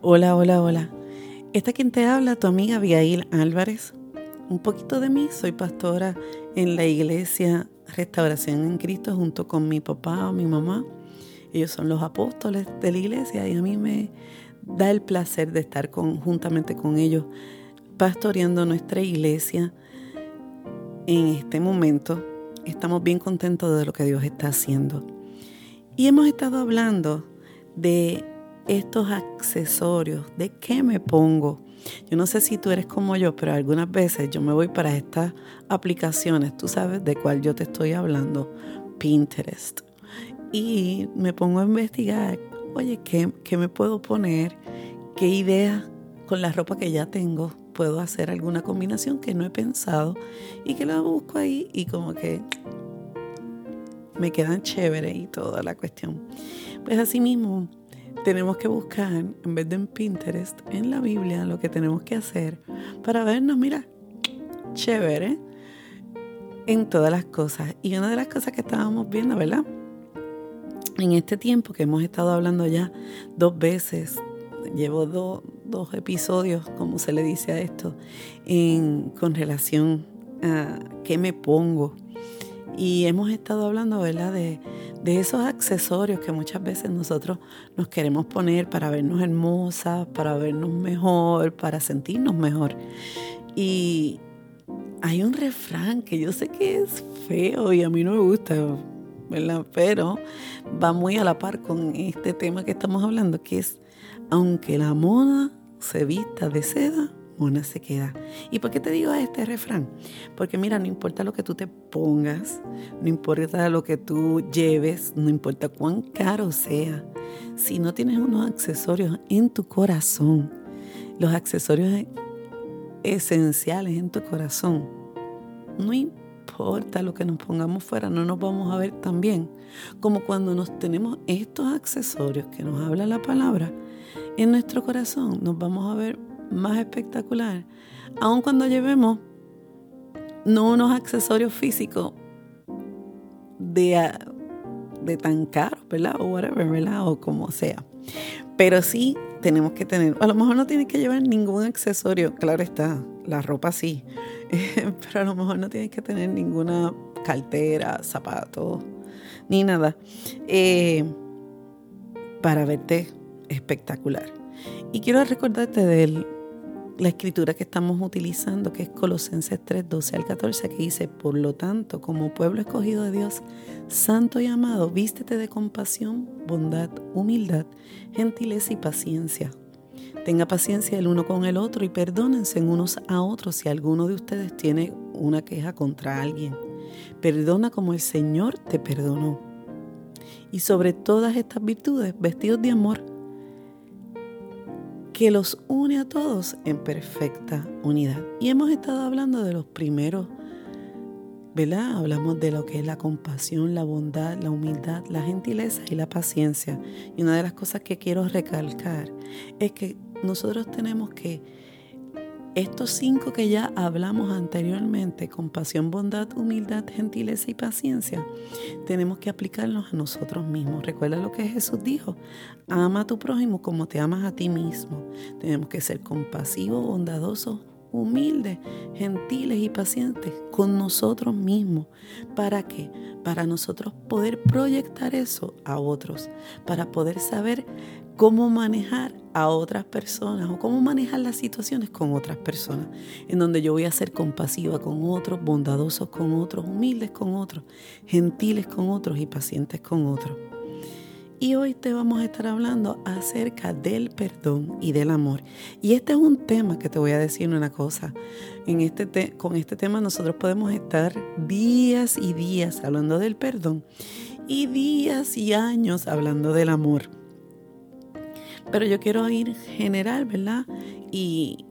Hola, hola, hola. Esta quien te habla, tu amiga Abigail Álvarez. Un poquito de mí, soy pastora en la iglesia Restauración en Cristo junto con mi papá o mi mamá. Ellos son los apóstoles de la iglesia y a mí me da el placer de estar conjuntamente con ellos pastoreando nuestra iglesia en este momento. Estamos bien contentos de lo que Dios está haciendo. Y hemos estado hablando de estos accesorios, de qué me pongo. Yo no sé si tú eres como yo, pero algunas veces yo me voy para estas aplicaciones, tú sabes de cuál yo te estoy hablando, Pinterest. Y me pongo a investigar, oye, ¿qué, qué me puedo poner? ¿Qué idea con la ropa que ya tengo puedo hacer alguna combinación que no he pensado y que la busco ahí y como que me quedan chévere y toda la cuestión. Pues así mismo tenemos que buscar, en vez de en Pinterest, en la Biblia, lo que tenemos que hacer para vernos, mira, chévere en todas las cosas. Y una de las cosas que estábamos viendo, ¿verdad? En este tiempo que hemos estado hablando ya dos veces, llevo dos episodios, como se le dice a esto, en, con relación a qué me pongo. Y hemos estado hablando, ¿verdad?, de, de esos accesorios que muchas veces nosotros nos queremos poner para vernos hermosas, para vernos mejor, para sentirnos mejor. Y hay un refrán que yo sé que es feo y a mí no me gusta, ¿verdad? Pero va muy a la par con este tema que estamos hablando, que es, aunque la moda se vista de seda, una se queda. ¿Y por qué te digo este refrán? Porque mira, no importa lo que tú te pongas, no importa lo que tú lleves, no importa cuán caro sea, si no tienes unos accesorios en tu corazón, los accesorios esenciales en tu corazón, no importa lo que nos pongamos fuera, no nos vamos a ver tan bien como cuando nos tenemos estos accesorios que nos habla la palabra en nuestro corazón, nos vamos a ver más espectacular, aun cuando llevemos no unos accesorios físicos de, de tan caros, ¿verdad? O whatever, ¿verdad? O como sea. Pero sí tenemos que tener, a lo mejor no tienes que llevar ningún accesorio, claro está, la ropa sí, pero a lo mejor no tienes que tener ninguna cartera, zapatos, ni nada, eh, para verte espectacular. Y quiero recordarte del la escritura que estamos utilizando, que es Colosenses 3, 12 al 14, que dice, por lo tanto, como pueblo escogido de Dios, santo y amado, vístete de compasión, bondad, humildad, gentileza y paciencia. Tenga paciencia el uno con el otro y perdónense unos a otros si alguno de ustedes tiene una queja contra alguien. Perdona como el Señor te perdonó. Y sobre todas estas virtudes, vestidos de amor, que los une a todos en perfecta unidad. Y hemos estado hablando de los primeros, ¿verdad? Hablamos de lo que es la compasión, la bondad, la humildad, la gentileza y la paciencia. Y una de las cosas que quiero recalcar es que nosotros tenemos que estos cinco que ya hablamos anteriormente, compasión, bondad, humildad, gentileza y paciencia, tenemos que aplicarlos a nosotros mismos. Recuerda lo que Jesús dijo, ama a tu prójimo como te amas a ti mismo. Tenemos que ser compasivos, bondadosos, humildes, gentiles y pacientes con nosotros mismos. ¿Para qué? Para nosotros poder proyectar eso a otros, para poder saber cómo manejar a otras personas o cómo manejar las situaciones con otras personas, en donde yo voy a ser compasiva con otros, bondadosos con otros, humildes con otros, gentiles con otros y pacientes con otros. Y hoy te vamos a estar hablando acerca del perdón y del amor. Y este es un tema que te voy a decir una cosa. En este con este tema nosotros podemos estar días y días hablando del perdón y días y años hablando del amor. Pero yo quiero ir general, ¿verdad? Y,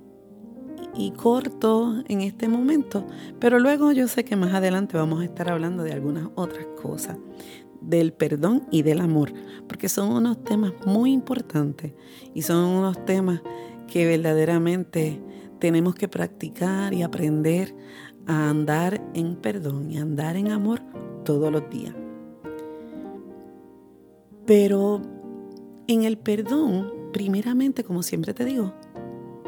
y corto en este momento. Pero luego yo sé que más adelante vamos a estar hablando de algunas otras cosas, del perdón y del amor, porque son unos temas muy importantes y son unos temas que verdaderamente tenemos que practicar y aprender a andar en perdón y andar en amor todos los días. Pero en el perdón primeramente, como siempre te digo,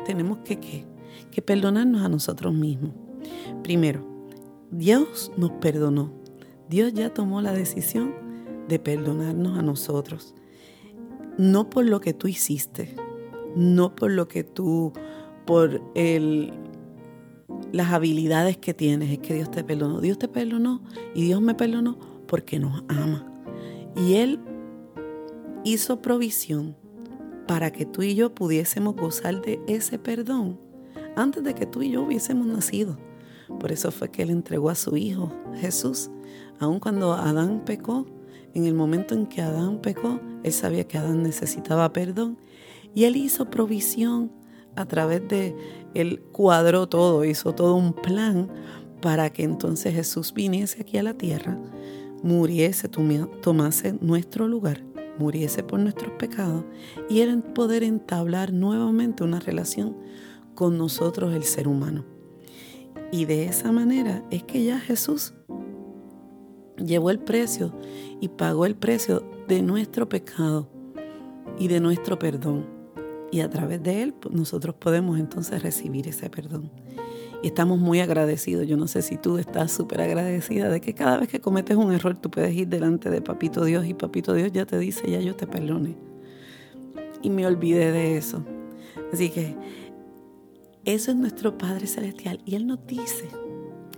tenemos que, ¿qué? que perdonarnos a nosotros mismos. Primero, Dios nos perdonó. Dios ya tomó la decisión de perdonarnos a nosotros. No por lo que tú hiciste, no por lo que tú, por el, las habilidades que tienes, es que Dios te perdonó. Dios te perdonó y Dios me perdonó porque nos ama. Y Él hizo provisión para que tú y yo pudiésemos gozar de ese perdón antes de que tú y yo hubiésemos nacido. Por eso fue que Él entregó a su Hijo Jesús. Aun cuando Adán pecó, en el momento en que Adán pecó, Él sabía que Adán necesitaba perdón y Él hizo provisión a través de, Él cuadró todo, hizo todo un plan para que entonces Jesús viniese aquí a la tierra, muriese, tomase nuestro lugar, muriese por nuestros pecados y Él poder entablar nuevamente una relación con nosotros el ser humano. Y de esa manera es que ya Jesús llevó el precio y pagó el precio de nuestro pecado y de nuestro perdón. Y a través de Él pues, nosotros podemos entonces recibir ese perdón. Y estamos muy agradecidos. Yo no sé si tú estás súper agradecida de que cada vez que cometes un error tú puedes ir delante de Papito Dios y Papito Dios ya te dice, ya yo te perdone. Y me olvidé de eso. Así que eso es nuestro Padre Celestial. Y Él nos dice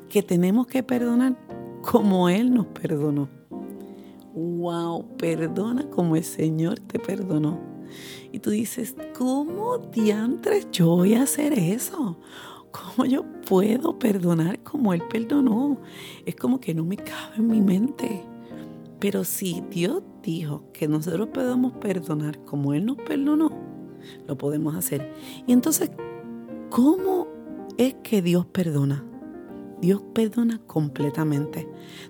que tenemos que perdonar como Él nos perdonó. Wow, perdona como el Señor te perdonó. Y tú dices, ¿cómo diantres yo voy a hacer eso? ¿Cómo yo puedo perdonar como Él perdonó? Es como que no me cabe en mi mente. Pero si Dios dijo que nosotros podemos perdonar como Él nos perdonó, lo podemos hacer. Y entonces, ¿Cómo es que Dios perdona? Dios perdona completamente,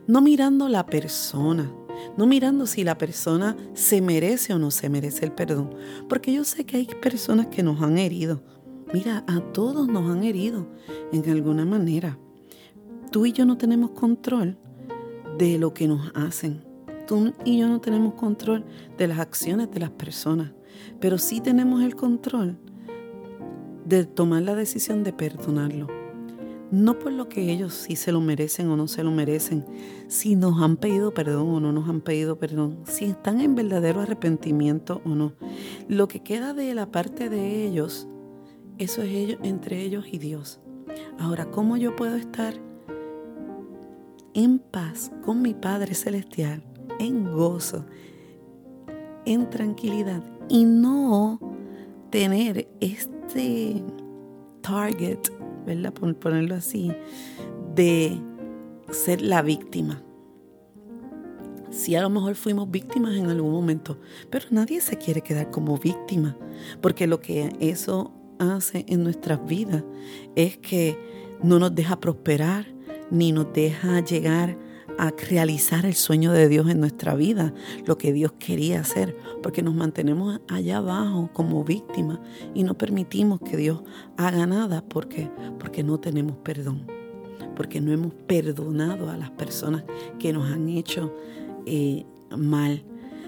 no mirando la persona, no mirando si la persona se merece o no se merece el perdón, porque yo sé que hay personas que nos han herido. Mira, a todos nos han herido en alguna manera. Tú y yo no tenemos control de lo que nos hacen. Tú y yo no tenemos control de las acciones de las personas, pero sí tenemos el control de tomar la decisión de perdonarlo. No por lo que ellos sí se lo merecen o no se lo merecen, si nos han pedido perdón o no nos han pedido perdón, si están en verdadero arrepentimiento o no. Lo que queda de la parte de ellos, eso es ellos, entre ellos y Dios. Ahora, ¿cómo yo puedo estar en paz con mi Padre Celestial, en gozo, en tranquilidad y no tener este target, ¿verdad? Por ponerlo así, de ser la víctima. Si a lo mejor fuimos víctimas en algún momento, pero nadie se quiere quedar como víctima, porque lo que eso hace en nuestras vidas es que no nos deja prosperar, ni nos deja llegar a realizar el sueño de Dios en nuestra vida, lo que Dios quería hacer, porque nos mantenemos allá abajo como víctimas y no permitimos que Dios haga nada porque porque no tenemos perdón, porque no hemos perdonado a las personas que nos han hecho eh, mal.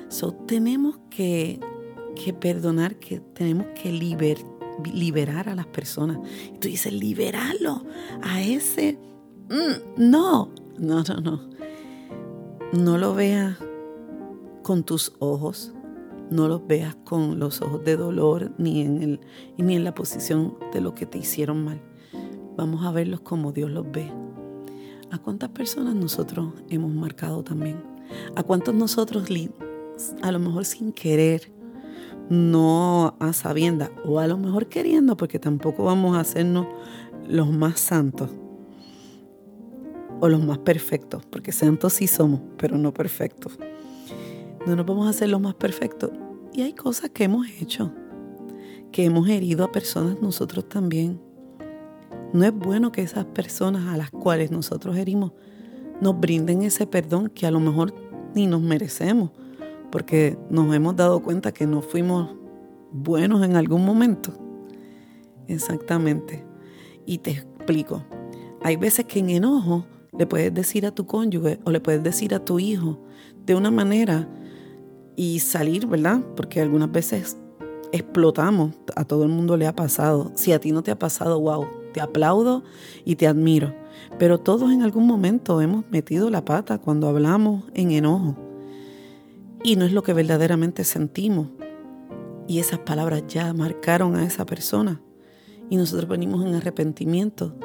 So, tenemos que, que perdonar, que tenemos que liberar a las personas. Y tú dices, liberarlo a ese... Mm, no, no, no, no. No lo veas con tus ojos, no los veas con los ojos de dolor ni en, el, ni en la posición de lo que te hicieron mal. Vamos a verlos como Dios los ve. ¿A cuántas personas nosotros hemos marcado también? ¿A cuántos nosotros, a lo mejor sin querer, no a sabienda, o a lo mejor queriendo, porque tampoco vamos a hacernos los más santos? o los más perfectos, porque santos sí somos, pero no perfectos. No nos vamos a hacer los más perfectos. Y hay cosas que hemos hecho, que hemos herido a personas nosotros también. No es bueno que esas personas a las cuales nosotros herimos nos brinden ese perdón que a lo mejor ni nos merecemos, porque nos hemos dado cuenta que no fuimos buenos en algún momento. Exactamente. Y te explico. Hay veces que en enojo le puedes decir a tu cónyuge o le puedes decir a tu hijo de una manera y salir, ¿verdad? Porque algunas veces explotamos, a todo el mundo le ha pasado. Si a ti no te ha pasado, wow, te aplaudo y te admiro. Pero todos en algún momento hemos metido la pata cuando hablamos en enojo. Y no es lo que verdaderamente sentimos. Y esas palabras ya marcaron a esa persona. Y nosotros venimos en arrepentimiento.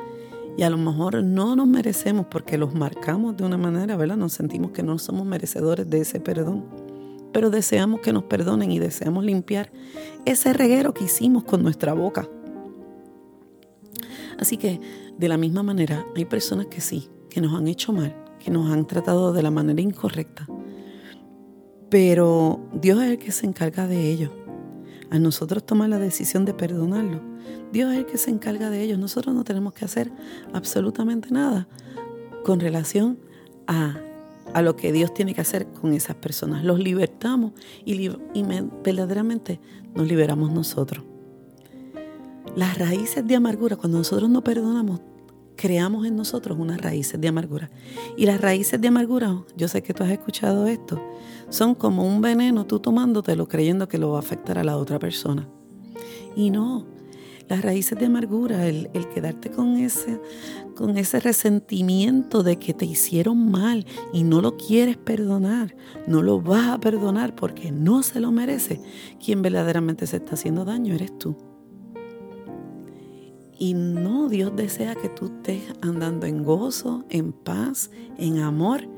Y a lo mejor no nos merecemos porque los marcamos de una manera, ¿verdad? Nos sentimos que no somos merecedores de ese perdón. Pero deseamos que nos perdonen y deseamos limpiar ese reguero que hicimos con nuestra boca. Así que de la misma manera hay personas que sí, que nos han hecho mal, que nos han tratado de la manera incorrecta. Pero Dios es el que se encarga de ello. A nosotros tomar la decisión de perdonarlo. Dios es el que se encarga de ellos. Nosotros no tenemos que hacer absolutamente nada con relación a, a lo que Dios tiene que hacer con esas personas. Los libertamos y, y verdaderamente nos liberamos nosotros. Las raíces de amargura, cuando nosotros no perdonamos, creamos en nosotros unas raíces de amargura. Y las raíces de amargura, yo sé que tú has escuchado esto, son como un veneno tú tomándotelo creyendo que lo va a afectar a la otra persona. Y no, las raíces de amargura, el, el, quedarte con ese, con ese resentimiento de que te hicieron mal y no lo quieres perdonar, no lo vas a perdonar porque no se lo merece, quien verdaderamente se está haciendo daño eres tú. Y no, Dios desea que tú estés andando en gozo, en paz, en amor.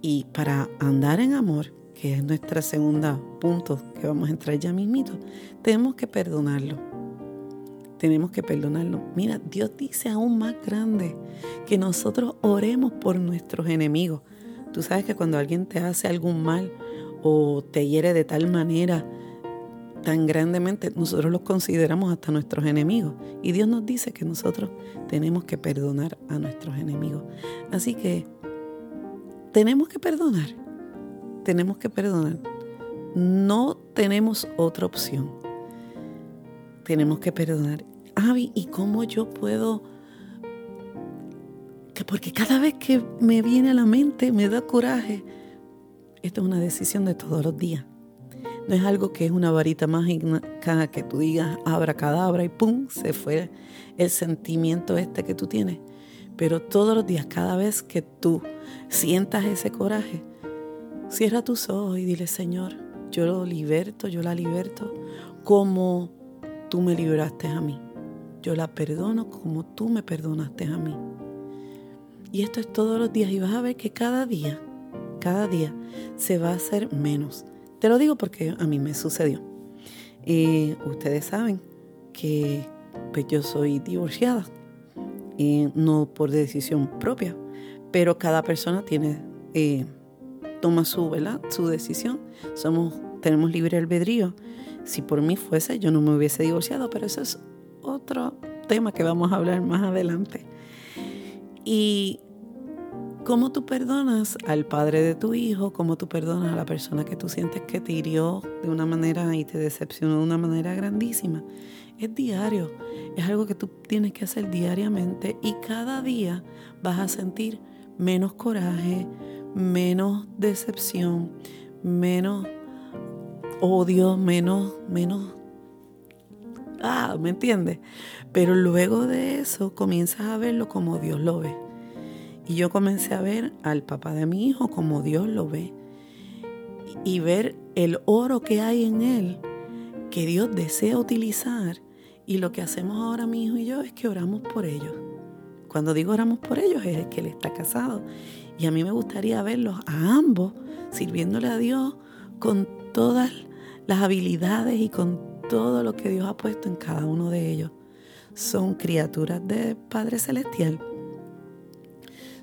Y para andar en amor, que es nuestra segunda punto que vamos a entrar ya mismito, tenemos que perdonarlo. Tenemos que perdonarlo. Mira, Dios dice aún más grande que nosotros oremos por nuestros enemigos. Tú sabes que cuando alguien te hace algún mal o te hiere de tal manera, tan grandemente, nosotros los consideramos hasta nuestros enemigos. Y Dios nos dice que nosotros tenemos que perdonar a nuestros enemigos. Así que tenemos que perdonar. Tenemos que perdonar. No tenemos otra opción. Tenemos que perdonar. Avi, ¿y cómo yo puedo? Que porque cada vez que me viene a la mente me da coraje. Esto es una decisión de todos los días. No es algo que es una varita mágica que tú digas cadabra y pum, se fue el sentimiento este que tú tienes. Pero todos los días, cada vez que tú sientas ese coraje, cierra tus ojos y dile, Señor, yo lo liberto, yo la liberto como tú me liberaste a mí. Yo la perdono como tú me perdonaste a mí. Y esto es todos los días y vas a ver que cada día, cada día se va a hacer menos. Te lo digo porque a mí me sucedió. Y ustedes saben que pues, yo soy divorciada, y no por decisión propia, pero cada persona tiene, eh, toma su, ¿verdad? su decisión. Somos, tenemos libre albedrío. Si por mí fuese, yo no me hubiese divorciado, pero eso es otro tema que vamos a hablar más adelante. Y ¿Cómo tú perdonas al padre de tu hijo? ¿Cómo tú perdonas a la persona que tú sientes que te hirió de una manera y te decepcionó de una manera grandísima? Es diario, es algo que tú tienes que hacer diariamente y cada día vas a sentir menos coraje, menos decepción, menos odio, menos, menos... Ah, ¿me entiendes? Pero luego de eso comienzas a verlo como Dios lo ve. Y yo comencé a ver al papá de mi hijo como Dios lo ve. Y ver el oro que hay en él, que Dios desea utilizar. Y lo que hacemos ahora mi hijo y yo es que oramos por ellos. Cuando digo oramos por ellos es que él está casado. Y a mí me gustaría verlos a ambos sirviéndole a Dios con todas las habilidades y con todo lo que Dios ha puesto en cada uno de ellos. Son criaturas de Padre Celestial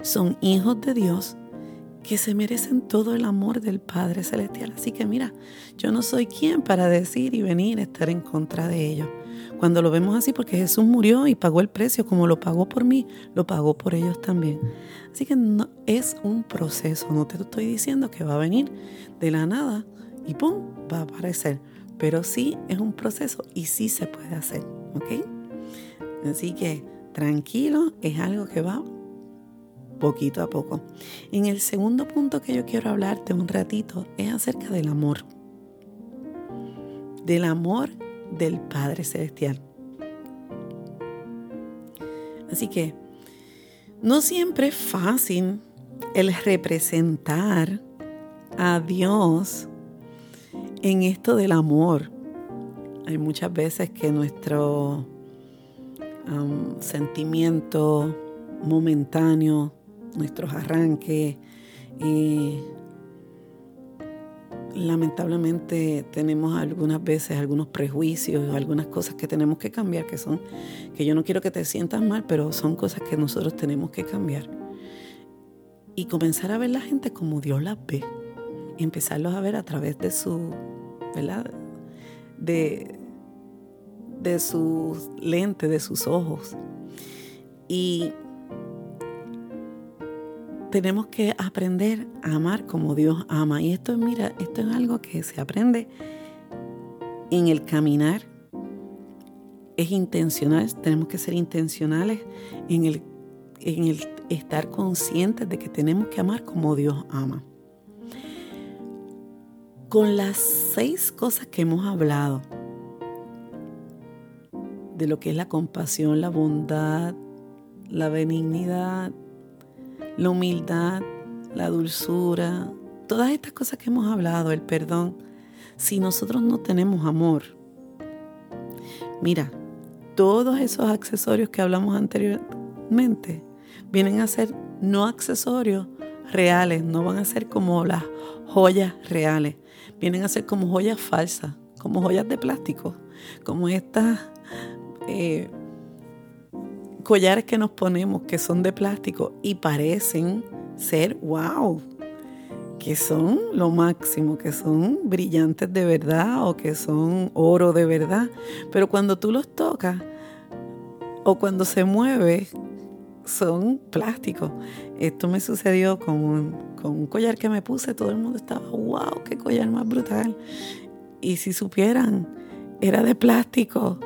son hijos de Dios que se merecen todo el amor del Padre Celestial. Así que mira, yo no soy quien para decir y venir a estar en contra de ellos. Cuando lo vemos así, porque Jesús murió y pagó el precio, como lo pagó por mí, lo pagó por ellos también. Así que es un proceso, no te estoy diciendo que va a venir de la nada y ¡pum! va a aparecer. Pero sí es un proceso y sí se puede hacer, ¿ok? Así que tranquilo, es algo que va poquito a poco. En el segundo punto que yo quiero hablarte un ratito es acerca del amor. Del amor del Padre Celestial. Así que no siempre es fácil el representar a Dios en esto del amor. Hay muchas veces que nuestro sentimiento momentáneo, nuestros arranques, eh, lamentablemente tenemos algunas veces algunos prejuicios, algunas cosas que tenemos que cambiar, que son, que yo no quiero que te sientas mal, pero son cosas que nosotros tenemos que cambiar. Y comenzar a ver la gente como Dios las ve. Y empezarlos a ver a través de su, ¿verdad? De, de sus lentes, de sus ojos. Y tenemos que aprender a amar como Dios ama. Y esto, mira, esto es algo que se aprende en el caminar. Es intencional, tenemos que ser intencionales en el, en el estar conscientes de que tenemos que amar como Dios ama. Con las seis cosas que hemos hablado, de lo que es la compasión, la bondad, la benignidad, la humildad, la dulzura, todas estas cosas que hemos hablado, el perdón, si nosotros no tenemos amor, mira, todos esos accesorios que hablamos anteriormente vienen a ser no accesorios reales, no van a ser como las joyas reales, vienen a ser como joyas falsas, como joyas de plástico, como estas eh, collares que nos ponemos que son de plástico y parecen ser wow, que son lo máximo, que son brillantes de verdad o que son oro de verdad. Pero cuando tú los tocas o cuando se mueve, son plásticos. Esto me sucedió con un, con un collar que me puse, todo el mundo estaba, wow, qué collar más brutal. Y si supieran, era de plástico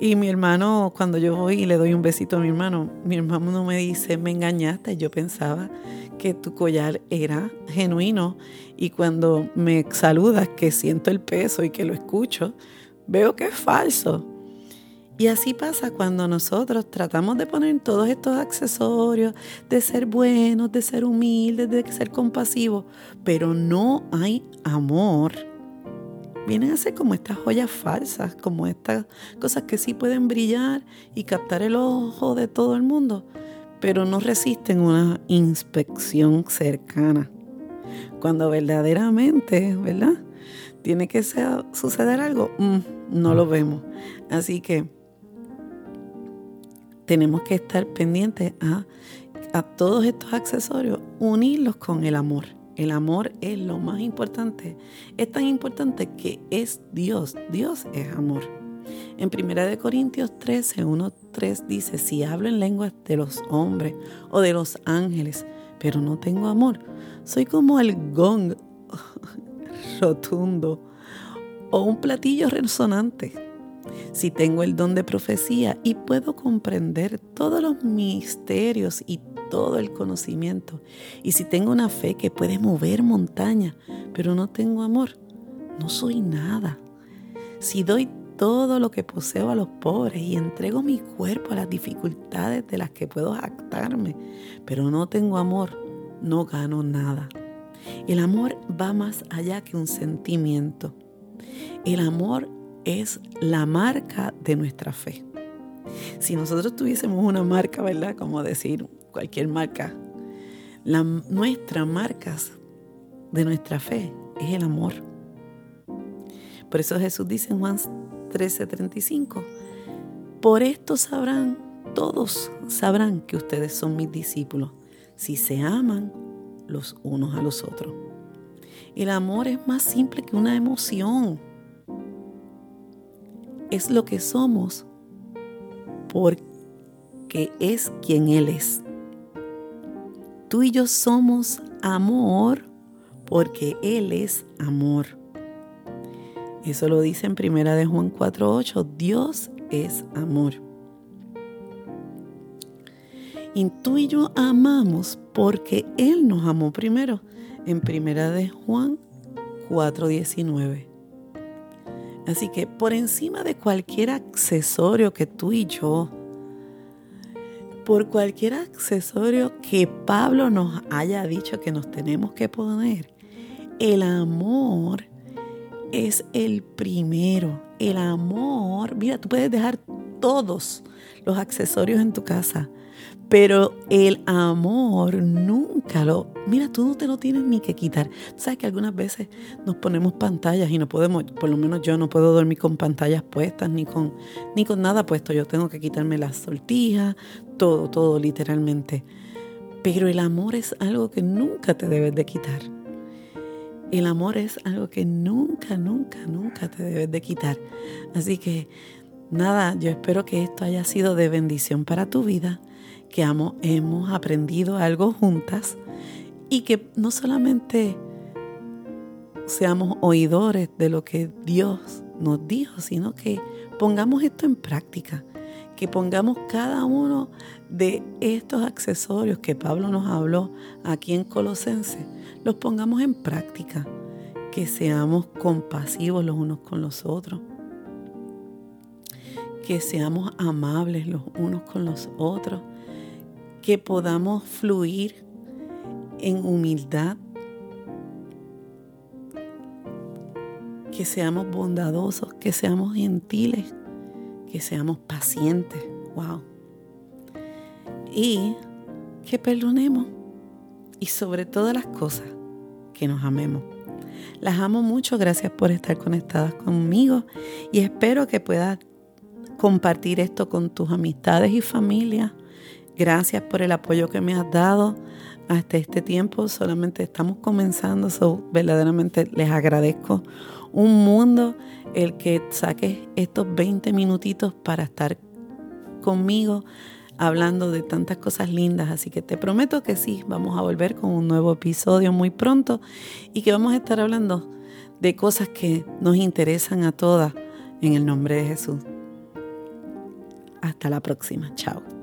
y mi hermano, cuando yo voy y le doy un besito a mi hermano, mi hermano me dice, me engañaste, yo pensaba que tu collar era genuino. Y cuando me saludas, que siento el peso y que lo escucho, veo que es falso. Y así pasa cuando nosotros tratamos de poner todos estos accesorios, de ser buenos, de ser humildes, de ser compasivos, pero no hay amor vienen a ser como estas joyas falsas, como estas cosas que sí pueden brillar y captar el ojo de todo el mundo, pero no resisten una inspección cercana. Cuando verdaderamente, ¿verdad? Tiene que suceder algo, mm, no lo vemos. Así que tenemos que estar pendientes a, a todos estos accesorios, unirlos con el amor. El amor es lo más importante. Es tan importante que es Dios. Dios es amor. En 1 Corintios 13, 1, 3 dice, si hablo en lenguas de los hombres o de los ángeles, pero no tengo amor, soy como el gong rotundo o un platillo resonante. Si tengo el don de profecía y puedo comprender todos los misterios y todo el conocimiento. Y si tengo una fe que puede mover montaña, pero no tengo amor, no soy nada. Si doy todo lo que poseo a los pobres y entrego mi cuerpo a las dificultades de las que puedo jactarme, pero no tengo amor, no gano nada. El amor va más allá que un sentimiento. El amor es la marca de nuestra fe. Si nosotros tuviésemos una marca, ¿verdad? Como decir, cualquier marca. La, nuestra marca de nuestra fe es el amor. Por eso Jesús dice en Juan 13:35, por esto sabrán, todos sabrán que ustedes son mis discípulos, si se aman los unos a los otros. El amor es más simple que una emoción. Es lo que somos porque es quien Él es. Tú y yo somos amor porque Él es amor. Eso lo dice en primera de Juan 4:8, Dios es amor. Y tú y yo amamos porque Él nos amó primero en primera de Juan 4:19. Así que por encima de cualquier accesorio que tú y yo, por cualquier accesorio que Pablo nos haya dicho que nos tenemos que poner, el amor es el primero. El amor, mira, tú puedes dejar todos los accesorios en tu casa, pero el amor nunca lo... Mira, tú no te lo tienes ni que quitar. Sabes que algunas veces nos ponemos pantallas y no podemos, por lo menos yo no puedo dormir con pantallas puestas ni con, ni con nada puesto. Yo tengo que quitarme las sortijas, todo, todo literalmente. Pero el amor es algo que nunca te debes de quitar. El amor es algo que nunca, nunca, nunca te debes de quitar. Así que nada, yo espero que esto haya sido de bendición para tu vida que hemos aprendido algo juntas y que no solamente seamos oidores de lo que Dios nos dijo, sino que pongamos esto en práctica, que pongamos cada uno de estos accesorios que Pablo nos habló aquí en Colosense, los pongamos en práctica, que seamos compasivos los unos con los otros, que seamos amables los unos con los otros, que podamos fluir en humildad, que seamos bondadosos, que seamos gentiles, que seamos pacientes. Wow. Y que perdonemos. Y sobre todas las cosas, que nos amemos. Las amo mucho, gracias por estar conectadas conmigo y espero que puedas compartir esto con tus amistades y familia Gracias por el apoyo que me has dado hasta este tiempo. Solamente estamos comenzando, so verdaderamente les agradezco un mundo el que saques estos 20 minutitos para estar conmigo hablando de tantas cosas lindas. Así que te prometo que sí, vamos a volver con un nuevo episodio muy pronto y que vamos a estar hablando de cosas que nos interesan a todas en el nombre de Jesús. Hasta la próxima. Chao.